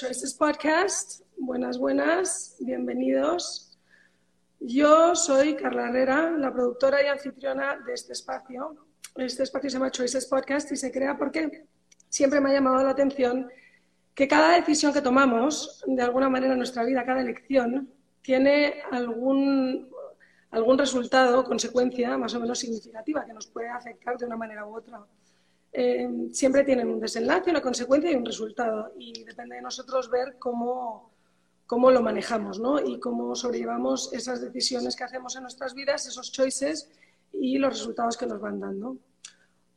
Choices Podcast. Buenas, buenas, bienvenidos. Yo soy Carla Herrera, la productora y anfitriona de este espacio. Este espacio se llama Choices Podcast y se crea porque siempre me ha llamado la atención que cada decisión que tomamos, de alguna manera en nuestra vida, cada elección, tiene algún, algún resultado, consecuencia más o menos significativa que nos puede afectar de una manera u otra. Eh, siempre tienen un desenlace, una consecuencia y un resultado. Y depende de nosotros ver cómo, cómo lo manejamos ¿no? y cómo sobrellevamos esas decisiones que hacemos en nuestras vidas, esos choices y los resultados que nos van dando.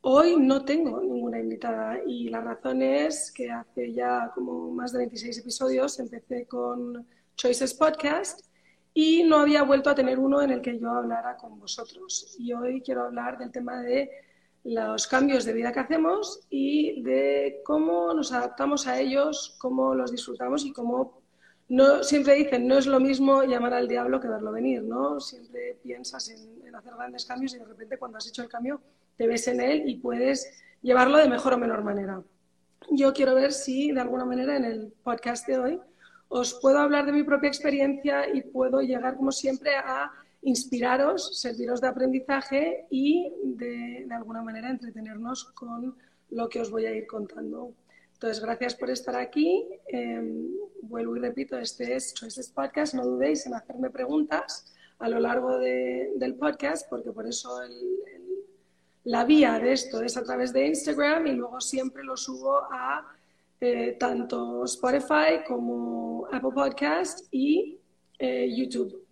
Hoy no tengo ninguna invitada y la razón es que hace ya como más de 26 episodios empecé con Choices Podcast y no había vuelto a tener uno en el que yo hablara con vosotros. Y hoy quiero hablar del tema de los cambios de vida que hacemos y de cómo nos adaptamos a ellos, cómo los disfrutamos y cómo no, siempre dicen, no es lo mismo llamar al diablo que verlo venir, ¿no? Siempre piensas en, en, hacer grandes cambios y de repente cuando has hecho el cambio te ves en él y puedes llevarlo de mejor o menor manera. Yo quiero ver si de alguna manera en el podcast de hoy os puedo hablar de mi propia experiencia y puedo llegar como siempre a inspiraros, serviros de aprendizaje y de, alguna manera entretenernos con lo que os voy a ir contando. Entonces, gracias por estar aquí. Eh, vuelvo y repito, este es Choices Podcast. No dudéis en hacerme preguntas a lo largo de, del podcast, porque por eso la vía de esto es a través de Instagram y luego siempre lo subo a eh, tanto Spotify como Apple Podcast y eh, YouTube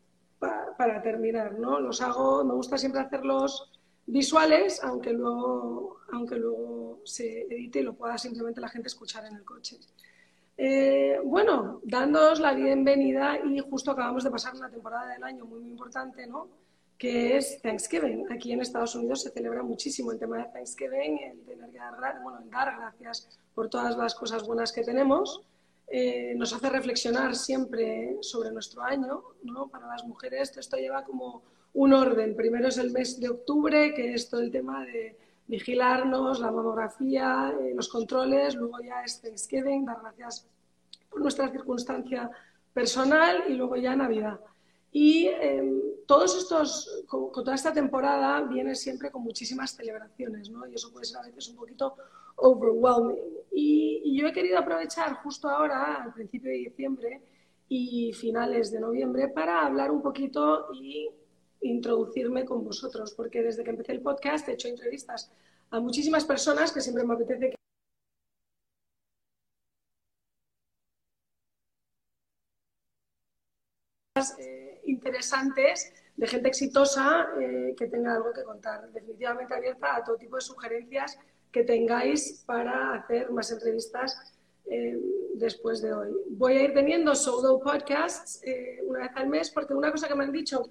para terminar, ¿no? Los hago, me gusta siempre hacerlos visuales, aunque luego, aunque luego se edite y lo pueda simplemente la gente escuchar en el coche. Eh, bueno, dándoos la bienvenida y justo acabamos de pasar una temporada del año muy, muy importante, ¿no? Que es Thanksgiving. Aquí en Estados Unidos se celebra muchísimo el tema de Thanksgiving, el tener que dar, gracias por todas las cosas buenas que tenemos eh, nos hace reflexionar siempre sobre nuestro año, ¿no? Para las mujeres esto lleva como un orden. Primero es el mes de octubre, que es todo el tema de vigilarnos, la mamografía, eh, los controles, luego ya es Thanksgiving, dar gracias por nuestra circunstancia personal y luego ya Navidad. Y eh, todos estos, con, con, toda esta temporada viene siempre con muchísimas celebraciones, ¿no? Y eso puede ser a veces un poquito overwhelming. Y, y, yo he querido aprovechar justo ahora, al principio de diciembre y finales de noviembre, para hablar un poquito y introducirme con vosotros, porque desde que empecé el podcast he hecho entrevistas a muchísimas personas que siempre me apetece que eh, interesantes de gente exitosa eh, que tenga algo que contar. Definitivamente abierta a todo tipo de sugerencias que tengáis para hacer más entrevistas eh, después de hoy. Voy a ir teniendo solo podcasts eh, una vez al mes porque una cosa que me han dicho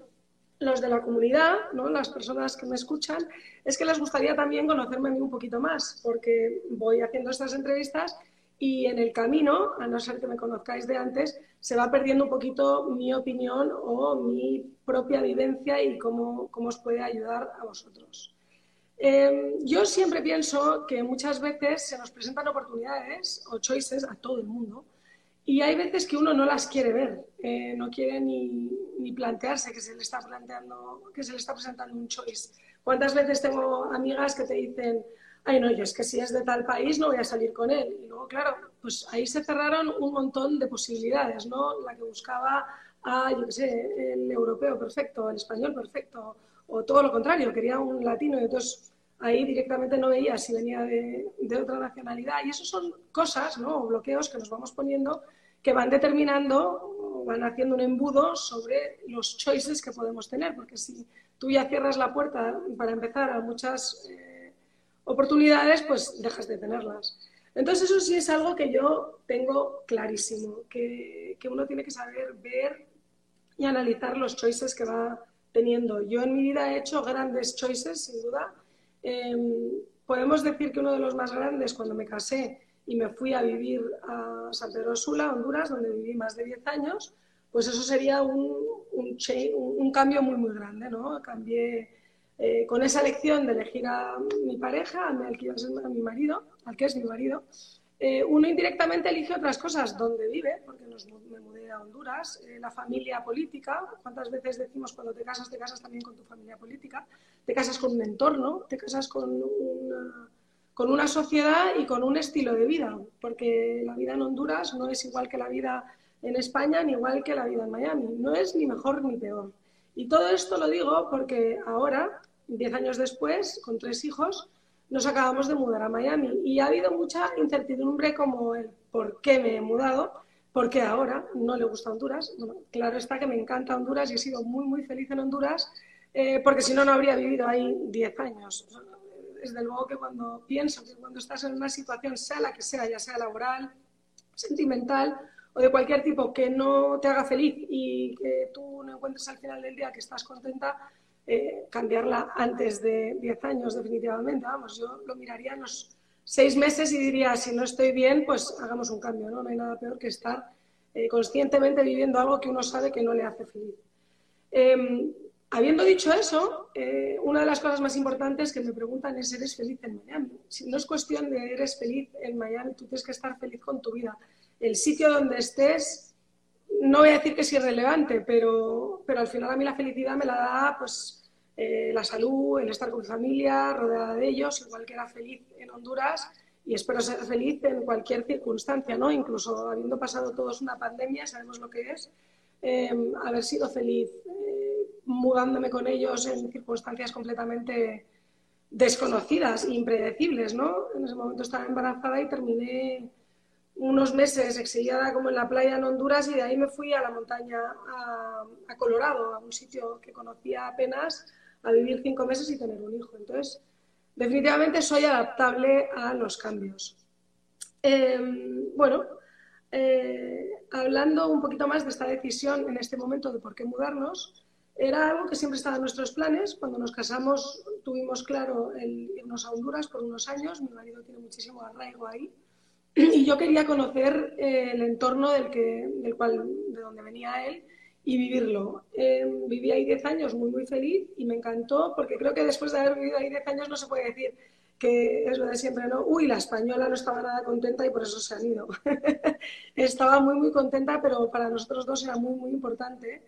los de la comunidad, ¿no? las personas que me escuchan, es que les gustaría también conocerme a mí un poquito más porque voy haciendo estas entrevistas y en el camino, a no ser que me conozcáis de antes, se va perdiendo un poquito mi opinión o mi propia vivencia y cómo, cómo os puede ayudar a vosotros. Eh, yo siempre pienso que muchas veces se nos presentan oportunidades o choices a todo el mundo y hay veces que uno no las quiere ver, eh, no quiere ni, ni, plantearse que se le está planteando, que se le está presentando un choice. ¿Cuántas veces tengo amigas que te dicen, ay no, yo es que si es de tal país no voy a salir con él? Y luego, claro, pues ahí se cerraron un montón de posibilidades, ¿no? La que buscaba, ah, yo qué sé, el europeo perfecto, el español perfecto, o todo lo contrario, quería un latino y entonces ahí directamente no veía si venía de, de otra nacionalidad. Y eso son cosas, ¿no? bloqueos que nos vamos poniendo que van determinando, van haciendo un embudo sobre los choices que podemos tener, porque si tú ya cierras la puerta para empezar a muchas eh, oportunidades, pues dejas de tenerlas. Entonces eso sí es algo que yo tengo clarísimo, que, que uno tiene que saber ver y analizar los choices que va teniendo. Yo en mi vida he hecho grandes choices, sin duda. Eh, podemos decir que uno de los más grandes, cuando me casé y me fui a vivir a San Pedro Sula, Honduras, donde viví más de 10 años, pues eso sería un, un, un cambio muy, muy grande, ¿no? Cambié eh, con esa elección de elegir a mi pareja, al que iba a ser mi marido, al que es mi marido, eh, uno indirectamente elige otras cosas, donde vive, porque me mudé a Honduras, eh, la familia política, cuántas veces decimos cuando te casas, te casas también con tu familia política, te casas con un entorno, te casas con una, con una sociedad y con un estilo de vida, porque la vida en Honduras no es igual que la vida en España ni igual que la vida en Miami, no es ni mejor ni peor. Y todo esto lo digo porque ahora, diez años después, con tres hijos, nos acabamos de mudar a Miami y ha habido mucha incertidumbre como el por qué me he mudado, por qué ahora no le gusta Honduras. Claro está que me encanta Honduras y he sido muy, muy feliz en Honduras, eh, porque si no, no habría vivido ahí 10 años. Desde luego que cuando pienso que cuando estás en una situación, sea la que sea, ya sea laboral, sentimental o de cualquier tipo, que no te haga feliz y que tú no encuentres al final del día que estás contenta, eh, cambiarla antes de 10 años, definitivamente. Vamos, yo lo miraría en los seis meses y diría, si no estoy bien, pues hagamos un cambio, ¿no? Hay nada peor que estar eh, conscientemente viviendo algo que uno sabe que no le hace feliz. Em, habiendo dicho eso, eh, una de las cosas más importantes que me preguntan es, ¿eres feliz en Miami? Si no es cuestión de eres feliz en Miami, tú tienes que estar feliz con tu vida. El sitio donde estés no voy a decir que es irrelevante, pero, pero al final a mí la felicidad me la da pues, eh, la salud, el estar con mi familia, rodeada de ellos, igual que era feliz en Honduras y espero ser feliz en cualquier circunstancia, ¿no? Incluso habiendo pasado todos una pandemia, sabemos lo que es, em, haber sido feliz eh, mudándome con ellos en circunstancias completamente desconocidas, impredecibles, ¿no? En ese momento estaba embarazada y terminé unos meses exiliada como en la playa en Honduras y de ahí me fui a la montaña, a, Colorado, a un sitio que conocía apenas, a vivir cinco meses y tener un hijo. Entonces, definitivamente soy adaptable a los cambios. Em, bueno, eh, hablando un poquito más de esta decisión en este momento de por qué mudarnos, era algo que siempre estaba en nuestros planes. Cuando nos casamos tuvimos claro el irnos a Honduras por unos años. Mi marido tiene muchísimo arraigo ahí y yo quería conocer eh, el entorno del, que, del cual, de donde venía él y vivirlo. Eh, viví ahí 10 años muy, muy feliz y me encantó porque creo que después de haber vivido ahí 10 años no se puede decir que es lo de siempre, ¿no? Uy, la española no estaba nada contenta y por eso se han ido. estaba muy, muy contenta, pero para nosotros dos era muy, muy importante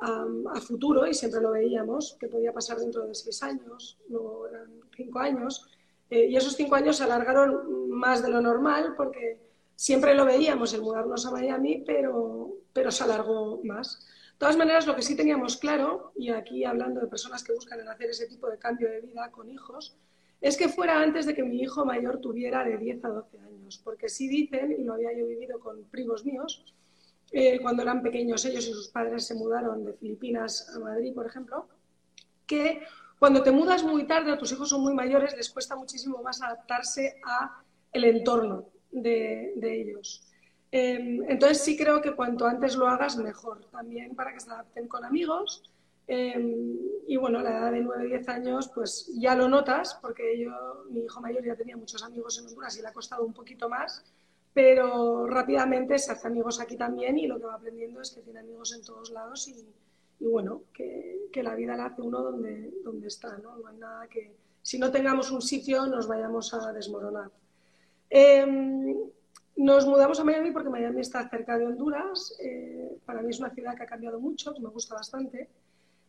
a futuro y siempre lo veíamos, que podía pasar dentro de 6 años, luego eran 5 años eh, y esos cinco años se alargaron más de lo normal porque siempre lo veíamos el mudarnos a Miami, pero, pero se alargó más. De todas maneras, lo que sí teníamos claro, y aquí hablando de personas que buscan hacer ese tipo de cambio de vida con hijos, es que fuera antes de que mi hijo mayor tuviera de 10 a 12 años, porque sí dicen, y lo había yo vivido con primos míos, eh, cuando eran pequeños ellos y sus padres se mudaron de Filipinas a Madrid, por ejemplo, que cuando te mudas muy tarde o tus hijos son muy mayores, les cuesta muchísimo más adaptarse a el entorno de, ellos. Em, entonces sí creo que cuanto antes lo hagas, mejor. También para que se adapten con amigos. Em, y bueno, a la edad de 9, 10 años, pues ya lo notas, porque yo, mi hijo mayor ya tenía muchos amigos en Honduras y le ha costado un poquito más, pero rápidamente se hace amigos aquí también y lo que va aprendiendo es que tiene amigos en todos lados y, y bueno, que, la vida la hace uno donde, donde está, ¿no? No hay nada que, si no tengamos un sitio, nos vayamos a desmoronar. Em, nos mudamos a Miami porque Miami está cerca de Honduras. Eh, para mí es una ciudad que ha cambiado mucho, que me gusta bastante.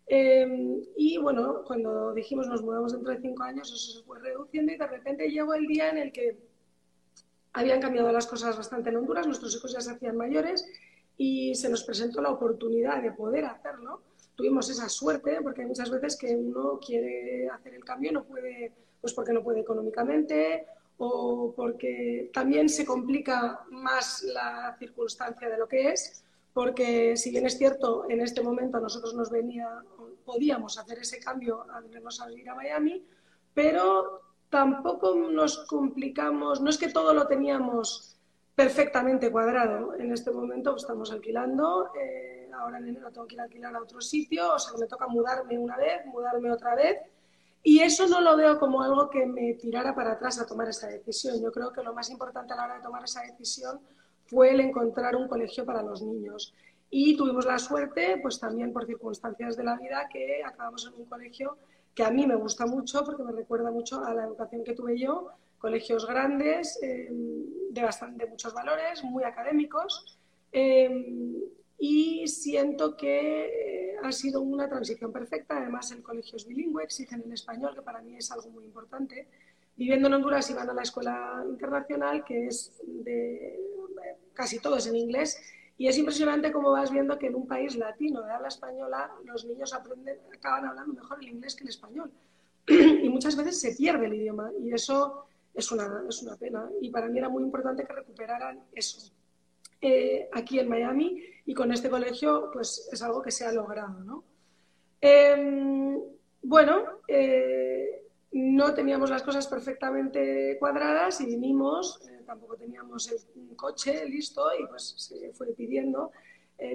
Em, y bueno, cuando dijimos nos mudamos dentro de cinco años, eso se fue reduciendo y de repente llegó el día en el que habían cambiado las cosas bastante en Honduras, nuestros hijos ya se hacían mayores y se nos presentó la oportunidad de poder hacerlo. Tuvimos esa suerte porque hay muchas veces que uno quiere hacer el cambio no puede, pues porque no puede económicamente o porque también se complica más la circunstancia de lo que es, porque si bien es cierto, en este momento nosotros nos venía, podíamos hacer ese cambio a venirnos a a Miami, pero tampoco nos complicamos, no es que todo lo teníamos perfectamente cuadrado. En este momento estamos alquilando, eh, ahora en enero tengo que ir a alquilar a otro sitio, o sea que me toca mudarme una vez, mudarme otra vez. Y eso no lo veo como algo que me tirara para atrás a tomar esa decisión. Yo creo que lo más importante a la hora de tomar esa decisión fue el encontrar un colegio para los niños. Y tuvimos la suerte, pues también por circunstancias de la vida, que acabamos en un colegio que a mí me gusta mucho porque me recuerda mucho a la educación que tuve yo, colegios grandes, de, bastante, muchos valores, muy académicos, y siento que ha sido una transición perfecta. Además, el colegio es bilingüe, exigen en español, que para mí es algo muy importante. Viviendo en Honduras iban a la escuela internacional, que es de casi todo es en inglés, y es impresionante cómo vas viendo que en un país latino de habla española los niños aprenden, acaban hablando mejor el inglés que el español. y muchas veces se pierde el idioma, y eso es una, es una pena. Y para mí era muy importante que recuperaran eso. Eh, aquí en Miami y con este colegio pues es algo que se ha logrado. ¿no? Em, bueno, eh, no teníamos las cosas perfectamente cuadradas y vinimos, eh, tampoco teníamos el coche listo y pues se fue pidiendo.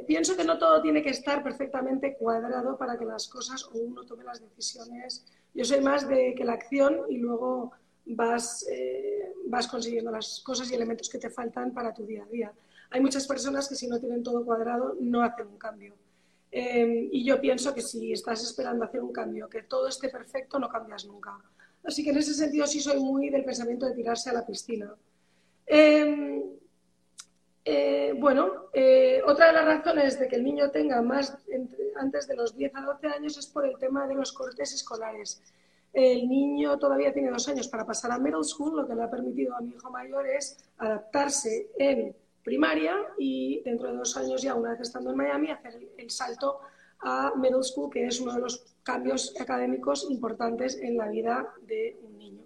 pienso que no todo tiene que estar perfectamente cuadrado para que las cosas o uno tome las decisiones. Yo soy más de que la acción y luego vas, vas consiguiendo las cosas y elementos que te faltan para tu día a día hay muchas personas que si no tienen todo cuadrado no hacen un cambio. Eh, y yo pienso que si estás esperando hacer un cambio, que todo esté perfecto, no cambias nunca. Así que en ese sentido sí soy muy del pensamiento de tirarse a la piscina. Eh, eh, bueno, otra de las razones de que el niño tenga más antes de los 10 a 12 años es por el tema de los cortes escolares. El niño todavía tiene dos años para pasar a middle school, lo que le ha permitido a mi hijo mayor es adaptarse en primaria y dentro de dos años ya, una vez estando en Miami, hacer el, salto a middle school, que es uno de los cambios académicos importantes en la vida de un niño.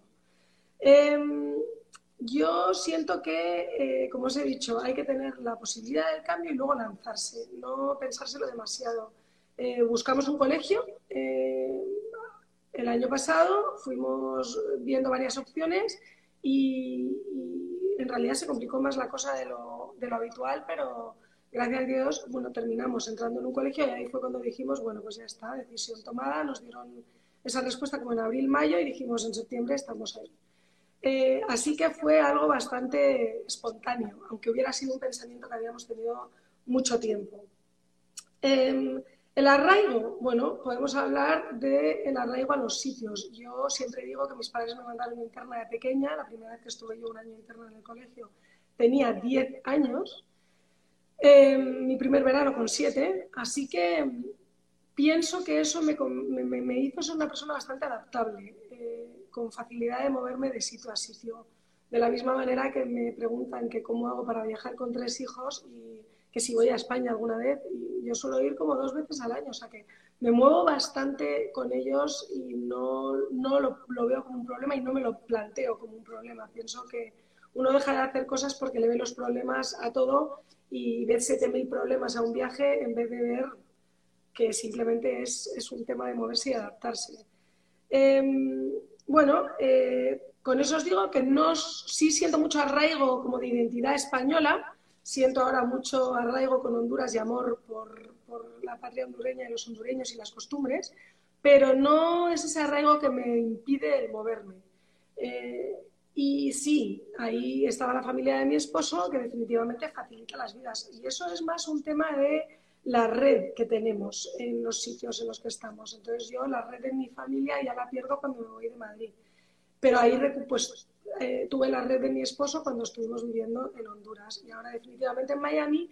Em, yo siento que, eh, como os he dicho, hay que tener la posibilidad del cambio y luego lanzarse, no pensárselo demasiado. Eh, buscamos un colegio. Eh, el año pasado fuimos viendo varias opciones y en realidad se complicó más la cosa de lo de lo habitual, pero gracias a Dios, bueno, terminamos entrando en un colegio y ahí fue cuando dijimos, bueno, pues ya está, decisión tomada, nos dieron esa respuesta como en abril, mayo y dijimos en septiembre estamos ahí. Eh, así que fue algo bastante espontáneo, aunque hubiera sido un pensamiento que habíamos tenido mucho tiempo. Em, el arraigo, bueno, podemos hablar del arraigo a los sitios. Yo siempre digo que mis padres me mandaron interna de pequeña, la primera vez que estuve yo un año interna en el colegio, tenía 10 años, eh, mi primer verano con 7, así que pienso que eso me, me, hizo ser una persona bastante adaptable, eh, con facilidad de moverme de sitio a sitio. De la misma manera que me preguntan que cómo hago para viajar con tres hijos y que si voy a España alguna vez, y yo suelo ir como dos veces al año, o sea que me muevo bastante con ellos y no, no lo, lo veo como un problema y no me lo planteo como un problema. Pienso que, uno deja de hacer cosas porque le ve los problemas a todo y ver 7.000 problemas a un viaje en vez de ver que simplemente es, un tema de moverse y adaptarse. Em, bueno, eh, con eso os digo que no, sí siento mucho arraigo como de identidad española, siento ahora mucho arraigo con Honduras y amor por, la patria hondureña y los hondureños y las costumbres, pero no es ese arraigo que me impide el moverme. Eh, y sí, ahí estaba la familia de mi esposo, que definitivamente facilita las vidas. Y eso es más un tema de la red que tenemos en los sitios en los que estamos. Entonces yo la red de mi familia ya la pierdo cuando me voy de Madrid. Pero ahí pues, eh, tuve la red de mi esposo cuando estuvimos viviendo en Honduras. Y ahora definitivamente en Miami,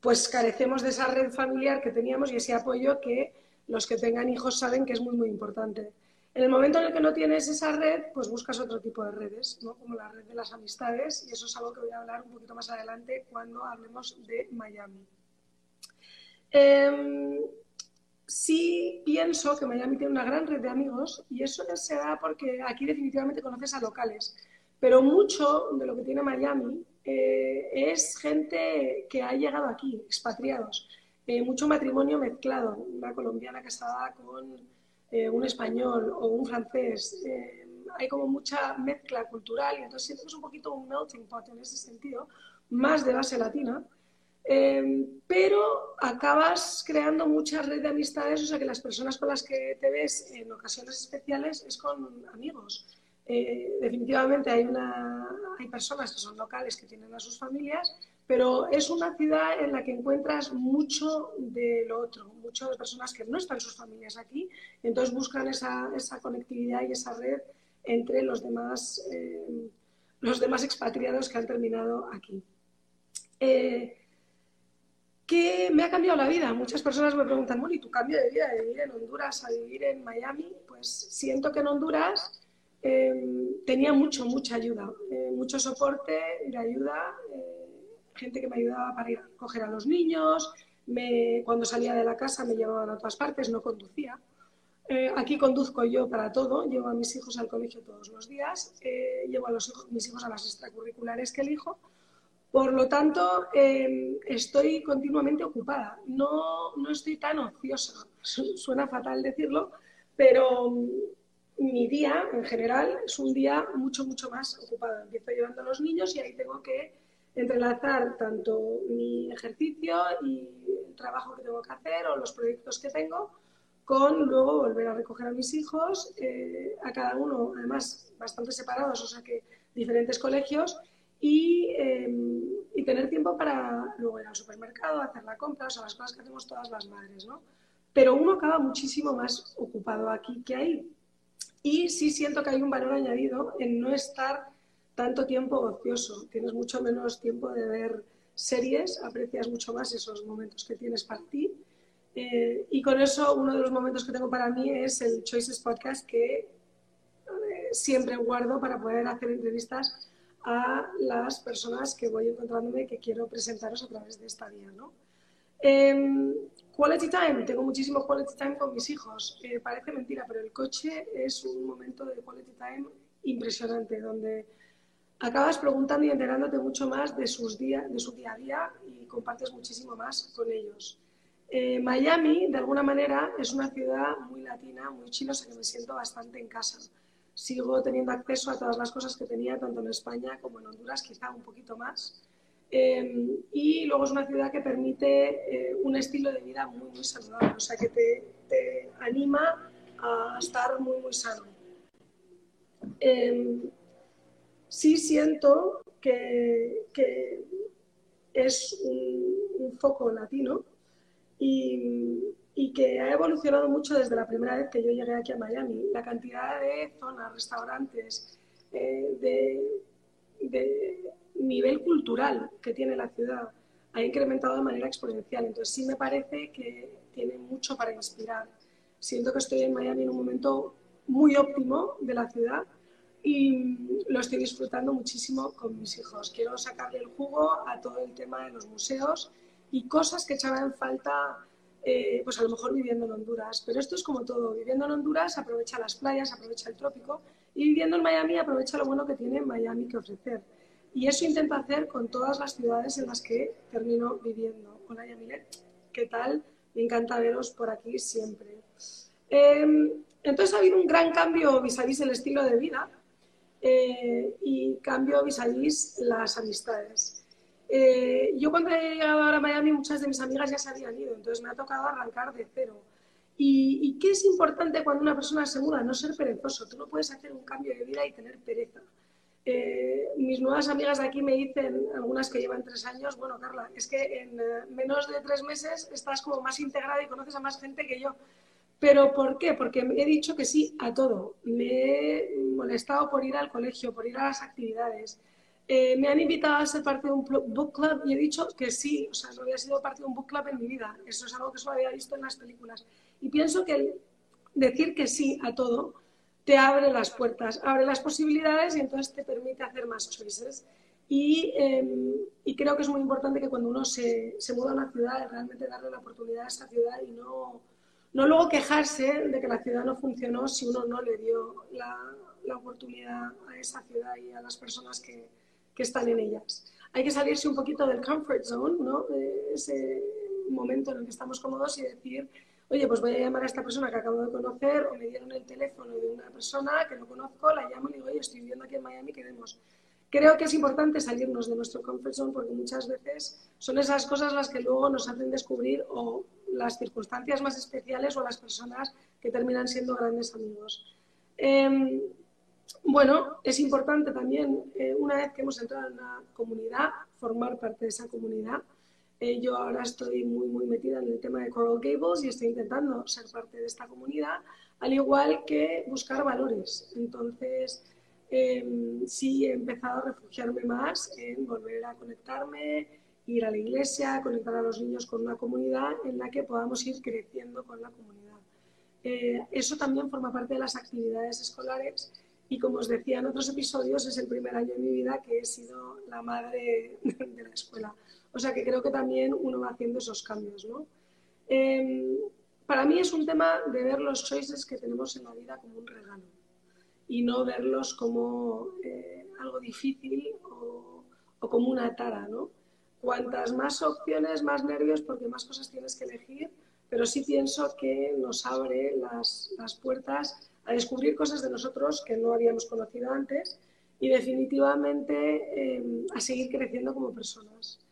pues carecemos de esa red familiar que teníamos y ese apoyo que los que tengan hijos saben que es muy, muy importante. En el momento en el que no tienes esa red, pues buscas otro tipo de redes, como la red de las amistades, y eso es algo que voy a hablar un poquito más adelante cuando hablemos de Miami. Em, sí pienso que Miami tiene una gran red de amigos y eso se da porque aquí definitivamente conoces a locales, pero mucho de lo que tiene Miami eh, es gente que ha llegado aquí, expatriados, eh, mucho matrimonio mezclado, una colombiana estaba con eh, un español o un francés, eh, hay como mucha mezcla cultural y entonces siento que es un poquito un melting pot en ese sentido, más de base latina, eh, pero acabas creando mucha red de amistades, o sea que las personas con las que te ves en ocasiones especiales es con amigos. Definitivamente hay, una, hay personas que son locales que tienen a sus familias, pero es una ciudad en la que encuentras mucho de lo otro, muchas personas que no están sus familias aquí, entonces buscan esa, esa conectividad y esa red entre los demás, eh, los demás expatriados que han terminado aquí. Eh, ¿Qué me ha cambiado la vida? Muchas personas me preguntan, ¿y tu cambio de vida de vivir en Honduras a vivir en Miami? Pues siento que en Honduras em, tenía mucho, mucha ayuda, eh, mucho soporte de ayuda, eh, gente que me ayudaba para ir a coger a los niños, me, cuando salía de la casa me llevaban a todas partes, no conducía. Eh, aquí conduzco yo para todo, llevo a mis hijos al colegio todos los días, llevo a los hijos, mis hijos a las extracurriculares que elijo por lo tanto, em, estoy continuamente ocupada. No, no estoy tan ociosa. Suena fatal decirlo, pero mi día en general es un día mucho, mucho más ocupado. Empiezo llevando a los niños y ahí tengo que entrelazar tanto mi ejercicio y el trabajo que tengo que hacer o los proyectos que tengo con luego volver a recoger a mis hijos, eh, a cada uno, además, bastante separados, o sea que diferentes colegios, Em, y, tener tiempo para luego ir al supermercado, hacer la compra, o sea, las cosas que hacemos todas las madres, ¿no? Pero uno acaba muchísimo más ocupado aquí que ahí. Y sí siento que hay un valor añadido en no estar tanto tiempo ocioso. Tienes mucho menos tiempo de ver series, aprecias mucho más esos momentos que tienes para ti. Eh, y con eso, uno de los momentos que tengo para mí es el Choices Podcast, que eh, siempre guardo para poder hacer entrevistas a las personas que voy encontrándome que quiero presentaros a través de esta vía. ¿no? Em, quality time, tengo muchísimo quality time con mis hijos. Eh, parece mentira, pero el coche es un momento de quality time impresionante, donde acabas preguntando y enterándote mucho más de, sus día, de su día a día y compartes muchísimo más con ellos. Eh, Miami, de alguna manera, es una ciudad muy latina, muy chino, o que me siento bastante en casa sigo teniendo acceso a todas las cosas que tenía tanto en España como en Honduras, quizá un poquito más. Em, y luego es una ciudad que permite eh, un estilo de vida muy, muy saludable, o sea que te, te anima a estar muy, muy sano. Em, sí siento que, que es un, un, foco latino y, y que ha evolucionado mucho desde la primera vez que yo llegué aquí a Miami. La cantidad de zonas, restaurantes, eh, de, nivel cultural que tiene la ciudad ha incrementado de manera exponencial. Entonces sí me parece que tiene mucho para inspirar. Siento que estoy en Miami en un momento muy óptimo de la ciudad y lo estoy disfrutando muchísimo con mis hijos. Quiero sacarle el jugo a todo el tema de los museos y cosas que echaban falta eh, pues a lo mejor viviendo en Honduras. Pero esto es como todo, viviendo en Honduras aprovecha las playas, aprovecha el trópico y viviendo en Miami aprovecha lo bueno que tiene Miami que ofrecer. Y eso intento hacer con todas las ciudades en las que termino viviendo. Hola Yamilet, ¿qué tal? Me encanta veros por aquí siempre. Em, entonces ha habido un gran cambio vis a vis el estilo de vida eh, y cambio vis a vis las amistades. Eh, yo cuando he llegado ahora a Miami, muchas de mis amigas ya se habían ido, entonces me ha tocado arrancar de cero. ¿Y, qué es importante cuando una persona se muda? No ser perezoso. Tú no puedes hacer un cambio de vida y tener pereza. Eh, mis nuevas amigas de aquí me dicen, algunas que llevan tres años, bueno, Carla, es que en eh, menos de tres meses estás como más integrada y conoces a más gente que yo. ¿Pero por qué? Porque he dicho que sí a todo. Me he molestado por ir al colegio, por ir a las actividades. Eh, me han invitado a ser parte de un book club y he dicho que sí, o sea, no había sido parte de un book club en mi vida. Eso es algo que solo había visto en las películas. Y pienso que decir que sí a todo te abre las puertas, abre las posibilidades y entonces te permite hacer más choices. Y, em, creo que es muy importante que cuando uno se, se, muda a una ciudad, realmente darle la oportunidad a esa ciudad y no, no luego quejarse de que la ciudad no funcionó si uno no le dio la, la oportunidad a esa ciudad y a las personas que, que están en ellas. Hay que salirse un poquito del comfort zone, ¿no? ese momento en el que estamos cómodos y decir, oye, pues voy a llamar a esta persona que acabo de conocer o me dieron el teléfono de una persona que no conozco, la llamo y digo, oye, estoy viviendo aquí en Miami, queremos. Creo que es importante salirnos de nuestro comfort zone porque muchas veces son esas cosas las que luego nos hacen descubrir o las circunstancias más especiales o las personas que terminan siendo grandes amigos. Eh, bueno, es importante también, eh, una vez que hemos entrado en la comunidad, formar parte de esa comunidad. Eh, yo ahora estoy muy, muy metida en el tema de Coral Gables y estoy intentando ser parte de esta comunidad, al igual que buscar valores. Entonces, em, sí he empezado a refugiarme más en volver a conectarme, ir a la iglesia, conectar a los niños con una comunidad en la que podamos ir creciendo con la comunidad. Eh, eso también forma parte de las actividades escolares y como os decía en otros episodios, es el primer año de mi vida que he sido la madre de la escuela. O sea que creo que también uno va haciendo esos cambios. ¿no? Em, para mí es un tema de ver los choices que tenemos en la vida como un regalo y no verlos como eh, algo difícil o, como una tara. ¿no? Cuantas más opciones, más nervios, porque más cosas tienes que elegir, pero sí pienso que nos abre las, las puertas a descubrir cosas de nosotros que no habíamos conocido antes y definitivamente em, a seguir creciendo como personas.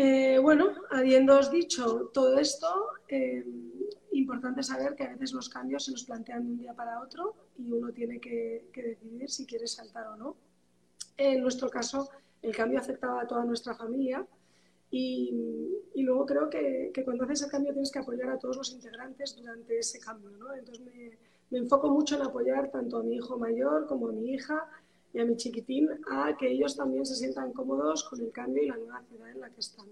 Eh, bueno, habiéndoos dicho todo esto, em, importante saber que a veces los cambios se nos plantean de un día para otro y uno tiene que, decidir si quiere saltar o no. En nuestro caso, el cambio afectaba a toda nuestra familia y, luego creo que, cuando haces el cambio tienes que apoyar a todos los integrantes durante ese cambio. ¿no? Entonces me enfoco mucho en apoyar tanto a mi hijo mayor como a mi hija y a mi chiquitín a que ellos también se sientan cómodos con el cambio y la nueva ciudad en la que están.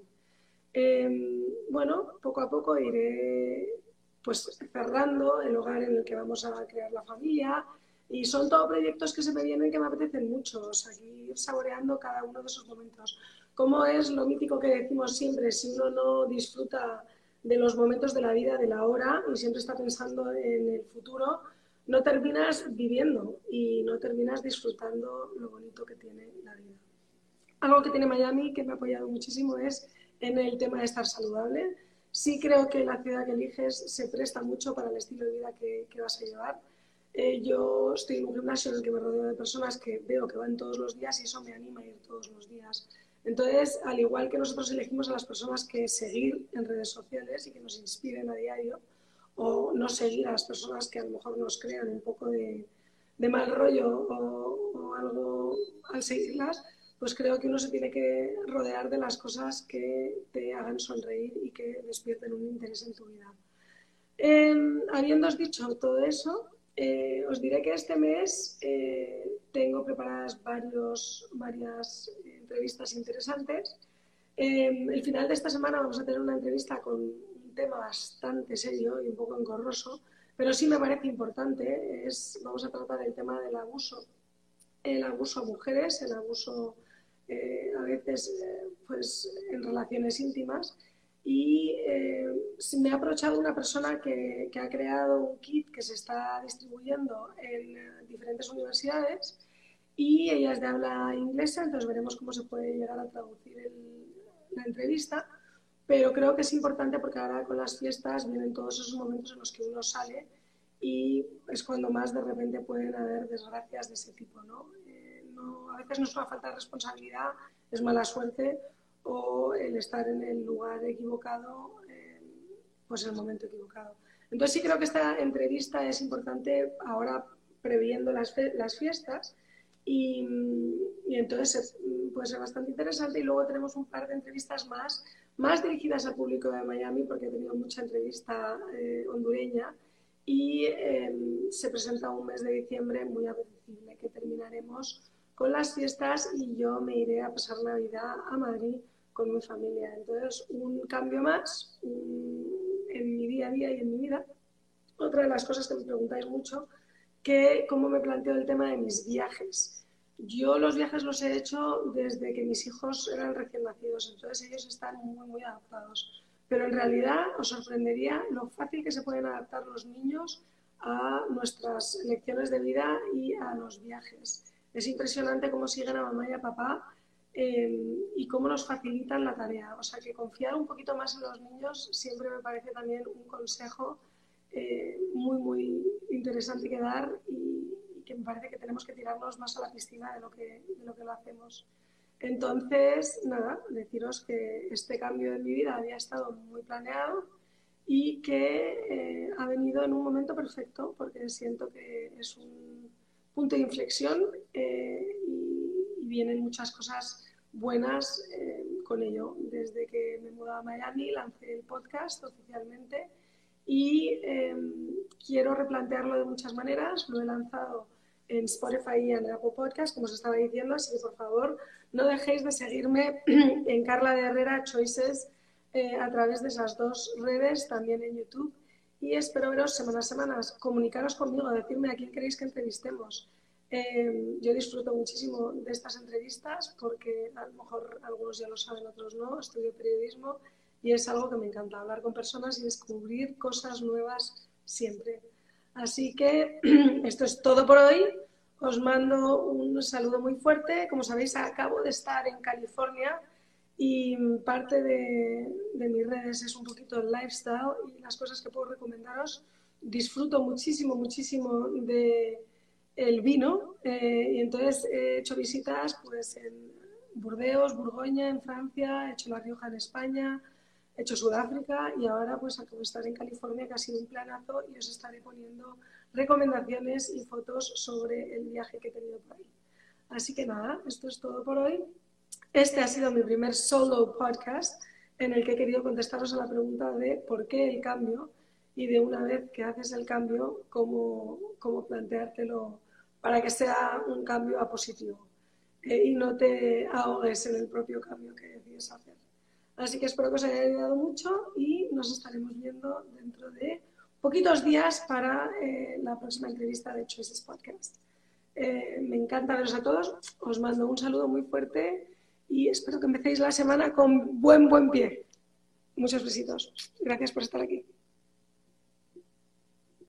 Em, bueno, poco a poco iré pues cerrando el hogar en el que vamos a crear la familia y son todos proyectos que se me vienen que me apetecen mucho, o ir saboreando cada uno de esos momentos. Como es lo mítico que decimos siempre, si uno no disfruta de los momentos de la vida, de la hora, y siempre está pensando en el futuro, no terminas viviendo y no terminas disfrutando lo bonito que tiene la vida. Algo que tiene Miami que me ha apoyado muchísimo es en el tema de estar saludable. Sí creo que la ciudad que eliges se presta mucho para el estilo de vida que, vas a llevar. Eh, yo estoy en un gimnasio en el que me rodeo de personas que veo que van todos los días y eso me anima a ir todos los días. Entonces, al igual que nosotros elegimos a las personas que seguir en redes sociales y que nos inspiren a diario, o no seguir a las personas que a lo mejor nos crean un poco de, mal rollo o, algo al seguirlas, pues creo que uno se tiene que rodear de las cosas que te hagan sonreír y que despierten un interés en tu vida. Eh, dicho todo eso, eh, os diré que este mes eh, tengo preparadas varios, varias entrevistas interesantes. Eh, el final de esta semana vamos a tener una entrevista con tema bastante serio y un poco engorroso, pero sí me parece importante. Es, vamos a tratar el tema del abuso, el abuso a mujeres, el abuso a veces pues, en relaciones íntimas y eh, me ha aprovechado una persona que, que, ha creado un kit que se está distribuyendo en eh, diferentes universidades y ella es de habla inglesa, entonces veremos cómo se puede llegar a traducir la entrevista. Pero creo que es importante porque ahora con las fiestas vienen todos esos momentos en los que uno sale y es cuando más de repente pueden haber desgracias de ese tipo. ¿no? Eh, no a veces no es una falta de responsabilidad, es mala suerte o el estar en el lugar equivocado, eh, pues en el momento equivocado. Entonces sí creo que esta entrevista es importante ahora previendo las, las fiestas y, y, entonces puede ser bastante interesante y luego tenemos un par de entrevistas más, más dirigidas al público de Miami porque he tenido mucha entrevista eh, hondureña y em, se presenta un mes de diciembre muy apetecible que terminaremos con las fiestas y yo me iré a pasar Navidad a Madrid con mi familia. Entonces, un cambio más en mi día a día y en mi vida. Otra de las cosas que me preguntáis mucho, que cómo me planteo el tema de mis viajes. Yo los viajes los he hecho desde que mis hijos eran recién nacidos, entonces ellos están muy, muy adaptados. Pero en realidad os sorprendería lo fácil que se pueden adaptar los niños a nuestras lecciones de vida y a los viajes. Es impresionante cómo siguen a mamá y a papá Em, y cómo nos facilitan la tarea. O sea, que confiar un poquito más en los niños siempre me parece también un consejo eh, muy, muy interesante que dar y, que me parece que tenemos que tirarnos más a la piscina de lo que, de lo, que lo hacemos. Entonces, nada, deciros que este cambio en mi vida había estado muy planeado y que eh, ha venido en un momento perfecto porque siento que es un punto de inflexión eh, y, y vienen muchas cosas buenas eh, con ello. Desde que me mudé a Miami lancé el podcast oficialmente y em, quiero replantearlo de muchas maneras. Lo he lanzado en Spotify y en Apple Podcast, como os estaba diciendo, así que por favor no dejéis de seguirme en Carla de Herrera Choices eh, a través de esas dos redes, también en YouTube. Y espero veros semanas a semanas, comunicaros conmigo, decirme a quién queréis que entrevistemos. Eh, yo disfruto muchísimo de estas entrevistas porque a lo mejor algunos ya lo saben, otros no. Estudio periodismo y es algo que me encanta, hablar con personas y descubrir cosas nuevas siempre. Así que esto es todo por hoy. Os mando un saludo muy fuerte. Como sabéis, acabo de estar en California y parte de, mis redes es un poquito el lifestyle y las cosas que puedo recomendaros. Disfruto muchísimo, muchísimo de el vino eh, y entonces he hecho visitas pues en Burdeos, Borgoña en Francia, he hecho La Rioja en España, he hecho Sudáfrica y ahora pues acabo de estar en California que ha sido un planazo y os estaré poniendo recomendaciones y fotos sobre el viaje que he tenido por ahí. Así que nada, esto es todo por hoy. Este ha sido mi primer solo podcast en el que he querido contestaros a la pregunta de por qué el cambio y de una vez que haces el cambio, cómo, cómo planteártelo para que sea un cambio a positivo eh, y no te ahogues en el propio cambio que decides hacer. Así que espero que os haya ayudado mucho y nos estaremos viendo dentro de poquitos días para eh, la próxima entrevista de Choices Podcast. Eh, me encanta veros a todos, os mando un saludo muy fuerte y espero que empecéis la semana con buen, buen pie. Muchos besitos. Gracias por estar aquí.